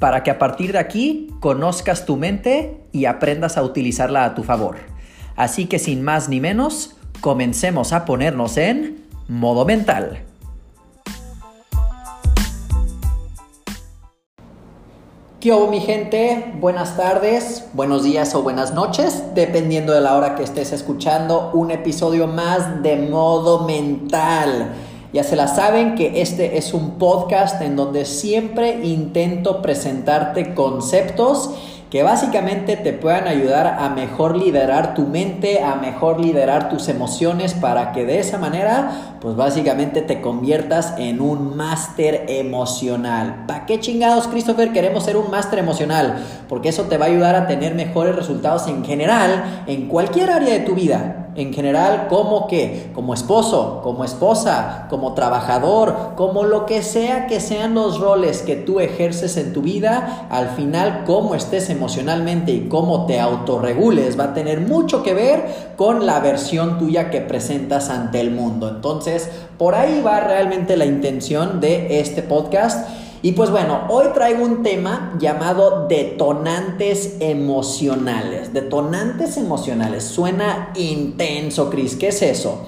para que a partir de aquí conozcas tu mente y aprendas a utilizarla a tu favor. Así que sin más ni menos, comencemos a ponernos en modo mental. ¿Qué hubo mi gente? Buenas tardes, buenos días o buenas noches, dependiendo de la hora que estés escuchando un episodio más de modo mental. Ya se la saben que este es un podcast en donde siempre intento presentarte conceptos que básicamente te puedan ayudar a mejor liderar tu mente, a mejor liderar tus emociones para que de esa manera, pues básicamente te conviertas en un máster emocional. ¿Para qué chingados, Christopher, queremos ser un máster emocional? Porque eso te va a ayudar a tener mejores resultados en general en cualquier área de tu vida en general como que, como esposo, como esposa, como trabajador, como lo que sea que sean los roles que tú ejerces en tu vida, al final cómo estés emocionalmente y cómo te autorregules va a tener mucho que ver con la versión tuya que presentas ante el mundo. Entonces, por ahí va realmente la intención de este podcast. Y pues bueno, hoy traigo un tema llamado detonantes emocionales. Detonantes emocionales. Suena intenso, Cris. ¿Qué es eso?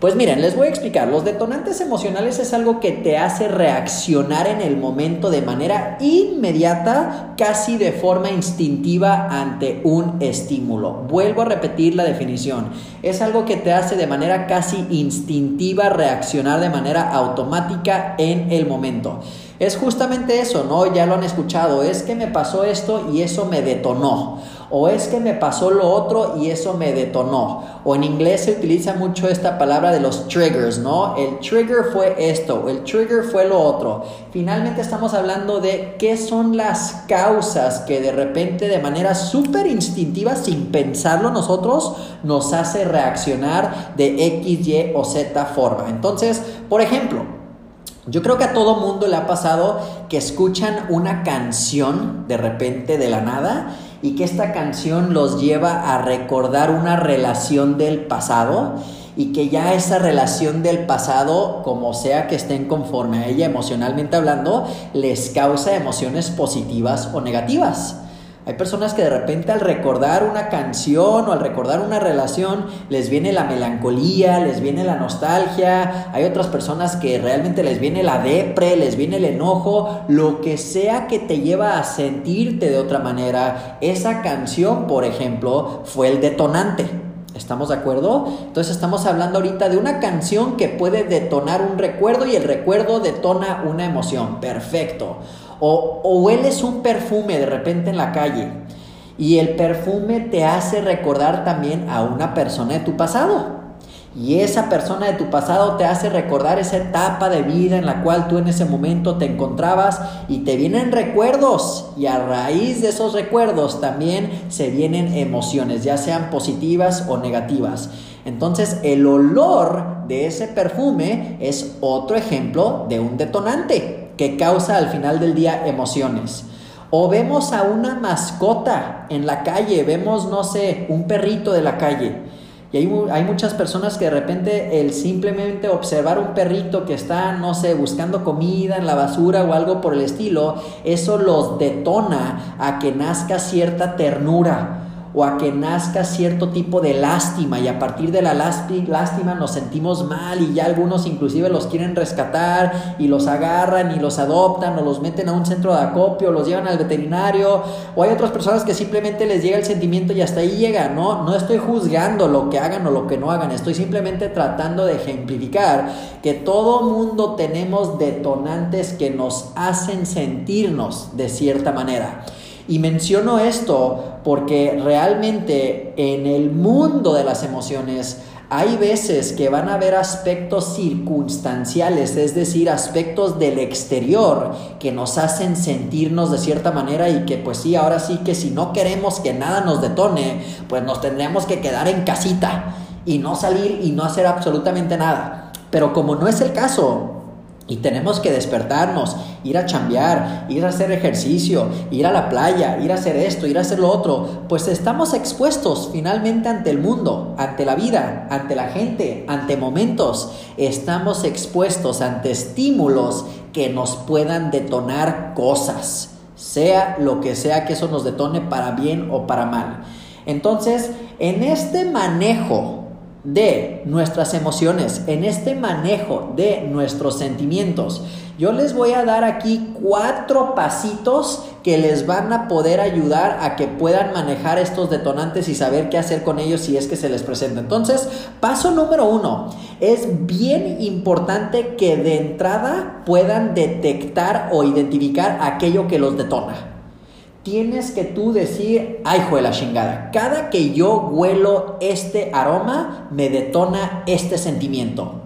Pues miren, les voy a explicar. Los detonantes emocionales es algo que te hace reaccionar en el momento de manera inmediata, casi de forma instintiva ante un estímulo. Vuelvo a repetir la definición. Es algo que te hace de manera casi instintiva reaccionar de manera automática en el momento. Es justamente eso, ¿no? Ya lo han escuchado, es que me pasó esto y eso me detonó. O es que me pasó lo otro y eso me detonó. O en inglés se utiliza mucho esta palabra de los triggers, ¿no? El trigger fue esto, el trigger fue lo otro. Finalmente estamos hablando de qué son las causas que de repente de manera súper instintiva, sin pensarlo nosotros, nos hace reaccionar de X, Y o Z forma. Entonces, por ejemplo, yo creo que a todo mundo le ha pasado que escuchan una canción de repente de la nada y que esta canción los lleva a recordar una relación del pasado y que ya esa relación del pasado, como sea que estén conforme a ella emocionalmente hablando, les causa emociones positivas o negativas. Hay personas que de repente al recordar una canción o al recordar una relación les viene la melancolía, les viene la nostalgia. Hay otras personas que realmente les viene la depre, les viene el enojo, lo que sea que te lleva a sentirte de otra manera. Esa canción, por ejemplo, fue el detonante. ¿Estamos de acuerdo? Entonces estamos hablando ahorita de una canción que puede detonar un recuerdo y el recuerdo detona una emoción. Perfecto. O, hueles un perfume de repente en la calle y el perfume te hace recordar también a una persona de tu pasado. Y esa persona de tu pasado te hace recordar esa etapa de vida en la cual tú en ese momento te encontrabas y te vienen recuerdos. Y a raíz de esos recuerdos también se vienen emociones, ya sean positivas o negativas. Entonces el olor de ese perfume es otro ejemplo de un detonante que causa al final del día emociones. O vemos a una mascota en la calle, vemos, no sé, un perrito de la calle. Y hay, hay, muchas personas que de repente el simplemente observar un perrito que está, no sé, buscando comida en la basura o algo por el estilo, eso los detona a que nazca cierta ternura o a que nazca cierto tipo de lástima y a partir de la lástima nos sentimos mal y ya algunos inclusive los quieren rescatar y los agarran y los adoptan o los meten a un centro de acopio, los llevan al veterinario o hay otras personas que simplemente les llega el sentimiento y hasta ahí llega, ¿no? No estoy juzgando lo que hagan o lo que no hagan, estoy simplemente tratando de ejemplificar que todo mundo tenemos detonantes que nos hacen sentirnos de cierta manera. Y menciono esto porque realmente en el mundo de las emociones Hay veces que van a haber aspectos circunstanciales, es decir, aspectos del exterior que nos hacen sentirnos de cierta manera y que pues sí, ahora sí que si no queremos que nada nos detone, pues nos tendremos que quedar en casita y no salir y no hacer absolutamente nada. Pero como no es el caso, y tenemos que despertarnos, ir a chambear, ir a hacer ejercicio, ir a la playa, ir a hacer esto, ir a hacer lo otro. Pues estamos expuestos finalmente ante el mundo, ante la vida, ante la gente, ante momentos. Estamos expuestos ante estímulos que nos puedan detonar cosas, sea lo que sea que eso nos detone para bien o para mal. Entonces, en este manejo de nuestras emociones, en este manejo de nuestros sentimientos. Yo les voy a dar aquí cuatro pasitos que les van a poder ayudar a que puedan manejar estos detonantes y saber qué hacer con ellos si es que se les presenta. Entonces, paso número uno, es bien importante que de entrada puedan detectar o identificar aquello que los detona tienes que tú decir, ay, hijo de la chingada, cada que yo huelo este aroma, me detona este sentimiento.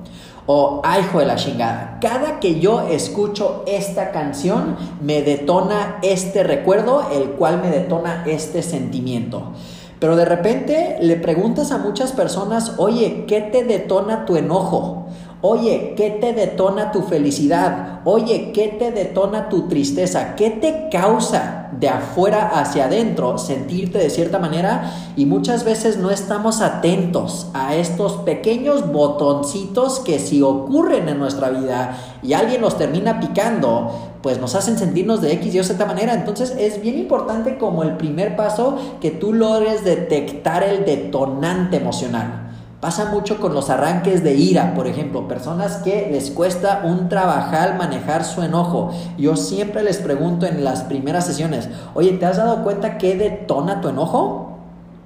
O, ay, hijo de la chingada, cada que yo escucho esta canción, me detona este recuerdo, el cual me detona este sentimiento. Pero de repente le preguntas a muchas personas, oye, ¿qué te detona tu enojo? Oye, ¿qué te detona tu felicidad? Oye, ¿qué te detona tu tristeza? ¿Qué te causa de afuera hacia adentro sentirte de cierta manera? Y muchas veces no estamos atentos a estos pequeños botoncitos que si ocurren en nuestra vida y alguien nos termina picando, pues nos hacen sentirnos de X y o Z manera. Entonces es bien importante como el primer paso que tú logres detectar el detonante emocional. Pasa mucho con los arranques de ira, por ejemplo, personas que les cuesta un trabajar manejar su enojo. Yo siempre les pregunto en las primeras sesiones, oye, ¿te has dado cuenta qué detona tu enojo?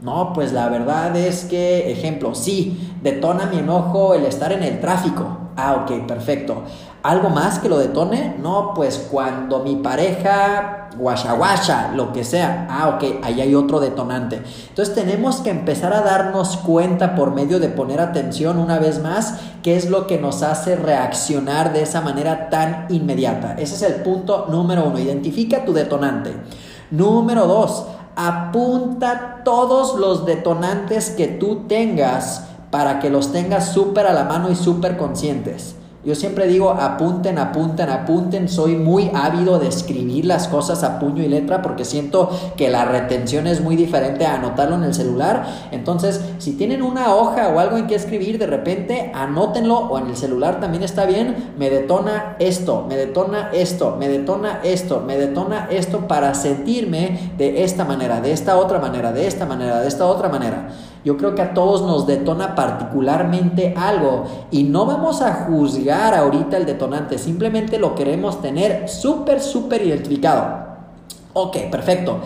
No, pues la verdad es que, ejemplo, sí, detona mi enojo el estar en el tráfico. Ah, ok, perfecto. ¿Algo más que lo detone? No, pues cuando mi pareja guasha lo que sea. Ah, ok, ahí hay otro detonante. Entonces tenemos que empezar a darnos cuenta por medio de poner atención una vez más qué es lo que nos hace reaccionar de esa manera tan inmediata. Ese es el punto número uno. Identifica tu detonante. Número dos, apunta todos los detonantes que tú tengas para que los tengas súper a la mano y súper conscientes. Yo siempre digo, apunten, apunten, apunten. Soy muy ávido de escribir las cosas a puño y letra porque siento que la retención es muy diferente a anotarlo en el celular. Entonces, si tienen una hoja o algo en que escribir, de repente anótenlo o en el celular también está bien. Me detona esto, me detona esto, me detona esto, me detona esto para sentirme de esta manera, de esta otra manera, de esta manera, de esta otra manera. Yo creo que a todos nos detona particularmente algo y no vamos a juzgar ahorita el detonante, simplemente lo queremos tener súper, súper identificado. Ok, perfecto.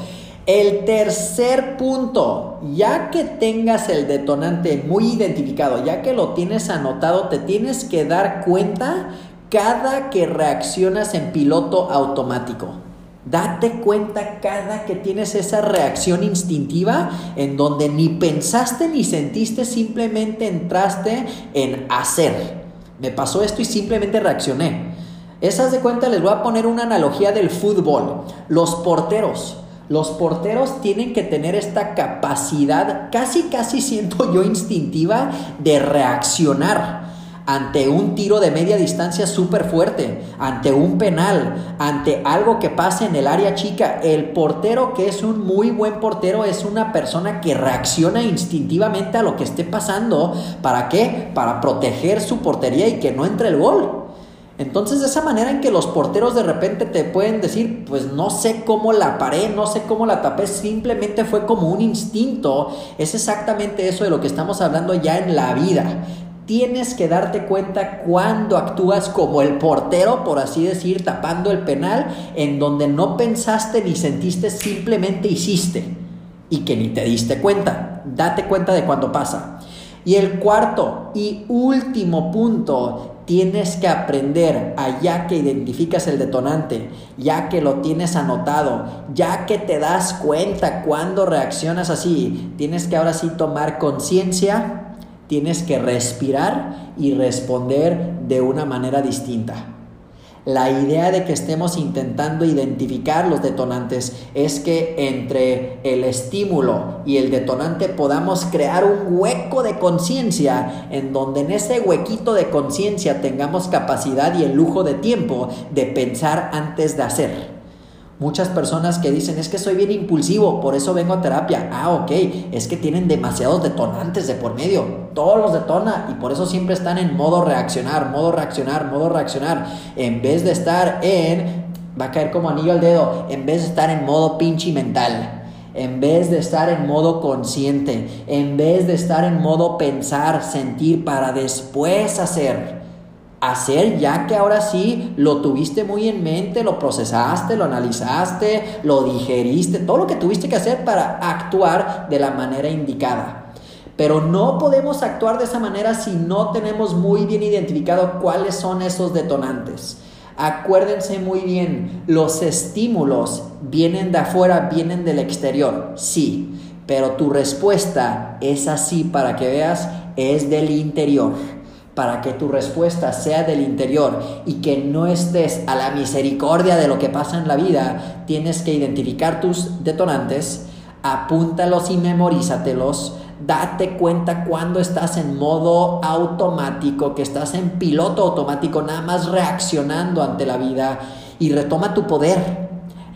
El tercer punto, ya que tengas el detonante muy identificado, ya que lo tienes anotado, te tienes que dar cuenta cada que reaccionas en piloto automático. Date cuenta cada que tienes esa reacción instintiva en donde ni pensaste ni sentiste, simplemente entraste en hacer. Me pasó esto y simplemente reaccioné. Esas de cuenta les voy a poner una analogía del fútbol. Los porteros. Los porteros tienen que tener esta capacidad, casi casi siento yo instintiva, de reaccionar ante un tiro de media distancia súper fuerte, ante un penal, ante algo que pase en el área chica. El portero, que es un muy buen portero, es una persona que reacciona instintivamente a lo que esté pasando. ¿Para qué? Para proteger su portería y que no entre el gol. Entonces, de esa manera en que los porteros de repente te pueden decir, pues no sé cómo la paré, no sé cómo la tapé, simplemente fue como un instinto, es exactamente eso de lo que estamos hablando ya en la vida tienes que darte cuenta cuando actúas como el portero, por así decir, tapando el penal, en donde no pensaste ni sentiste, simplemente hiciste y que ni te diste cuenta. Date cuenta de cuando pasa. Y el cuarto y último punto, tienes que aprender a ya que identificas el detonante, ya que lo tienes anotado, ya que te das cuenta cuando reaccionas así, tienes que ahora sí tomar conciencia tienes que respirar y responder de una manera distinta. La idea de que estemos intentando identificar los detonantes es que entre el estímulo y el detonante podamos crear un hueco de conciencia en donde en ese huequito de conciencia tengamos capacidad y el lujo de tiempo de pensar antes de hacer. Muchas personas que dicen, es que soy bien impulsivo, por eso vengo a terapia. Ah, ok, es que tienen demasiados detonantes de por medio. Todos los detona y por eso siempre están en modo reaccionar, modo reaccionar, modo reaccionar. En vez de estar en, va a caer como anillo al dedo, en vez de estar en modo pinche mental. En vez de estar en modo consciente, en vez de estar en modo pensar, sentir para después hacer hacer ya que ahora sí lo tuviste muy en mente, lo procesaste, lo analizaste, lo digeriste, todo lo que tuviste que hacer para actuar de la manera indicada. Pero no podemos actuar de esa manera si no tenemos muy bien identificado cuáles son esos detonantes. Acuérdense muy bien, los estímulos vienen de afuera, vienen del exterior, sí, pero tu respuesta es así para que veas, es del interior para que tu respuesta sea del interior y que no estés a la misericordia de lo que pasa en la vida, tienes que identificar tus detonantes, apúntalos y memorízatelos. Date cuenta cuando estás en modo automático, que estás en piloto automático, nada más reaccionando ante la vida y retoma tu poder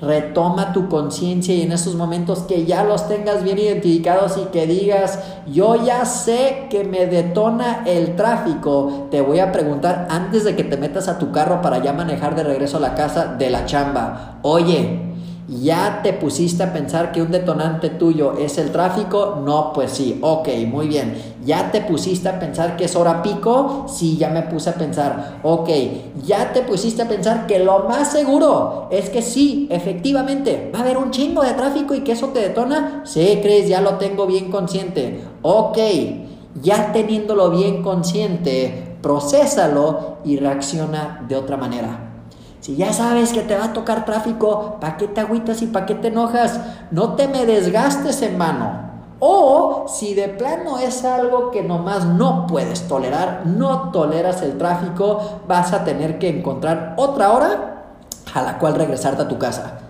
retoma tu conciencia y en esos momentos que ya los tengas bien identificados y que digas, yo ya sé que me detona el tráfico, te voy a preguntar antes de que te metas a tu carro para ya manejar de regreso a la casa de la chamba, oye, ¿Ya te pusiste a pensar que un detonante tuyo es el tráfico? No, pues sí, ok, muy bien. ¿Ya te pusiste a pensar que es hora pico? Sí, ya me puse a pensar, ok. ¿Ya te pusiste a pensar que lo más seguro es que sí, efectivamente, va a haber un chingo de tráfico y que eso te detona? Sí, crees, ya lo tengo bien consciente. Ok, ya teniéndolo bien consciente, procésalo y reacciona de otra manera. Si ya sabes que te va a tocar tráfico, ¿para qué te agüitas y para qué te enojas? No te me desgastes, hermano. O si de plano es algo que nomás no puedes tolerar, no toleras el tráfico, vas a tener que encontrar otra hora a la cual regresarte a tu casa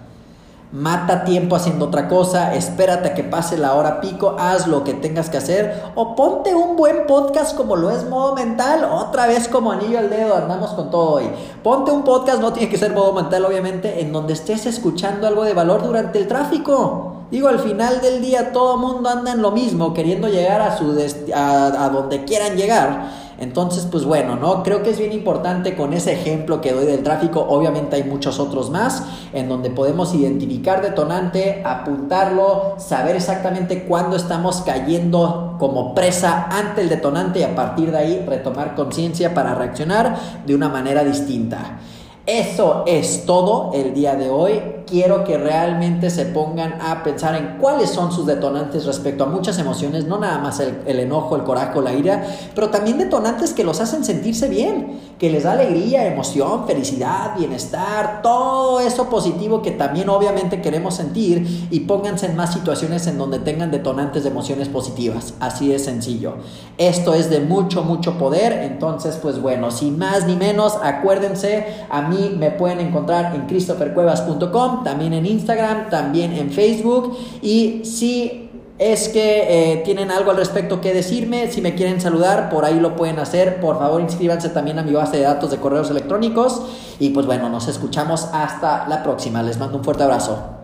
mata tiempo haciendo otra cosa, espérate a que pase la hora pico, haz lo que tengas que hacer o ponte un buen podcast como lo es modo mental, otra vez como anillo al dedo, andamos con todo hoy. Ponte un podcast, no tiene que ser modo mental obviamente, en donde estés escuchando algo de valor durante el tráfico. Digo, al final del día todo mundo anda en lo mismo, queriendo llegar a, su a, a donde quieran llegar. Entonces, pues bueno, ¿no? Creo que es bien importante con ese ejemplo que doy del tráfico, obviamente hay muchos otros más, en donde podemos identificar detonante, apuntarlo, saber exactamente cuándo estamos cayendo como presa ante el detonante y a partir de ahí retomar conciencia para reaccionar de una manera distinta. Eso es todo el día de hoy. Quiero que realmente se pongan a pensar en cuáles son sus detonantes respecto a muchas emociones, no nada más el, enojo, el coraje la ira, pero también detonantes que los hacen sentirse bien, que les da alegría, emoción, felicidad, bienestar, todo eso positivo que también obviamente queremos sentir y pónganse en más situaciones en donde tengan detonantes de emociones positivas. Así de sencillo. Esto es de mucho, mucho poder. Entonces, pues bueno, sin más ni menos, acuérdense a mí me pueden encontrar en christophercuevas.com, también en Instagram, también en Facebook. Y si es que eh, tienen algo al respecto que decirme, si me quieren saludar, por ahí lo pueden hacer. Por favor, inscríbanse también a mi base de datos de correos electrónicos. Y pues bueno, nos escuchamos hasta la próxima. Les mando un fuerte abrazo.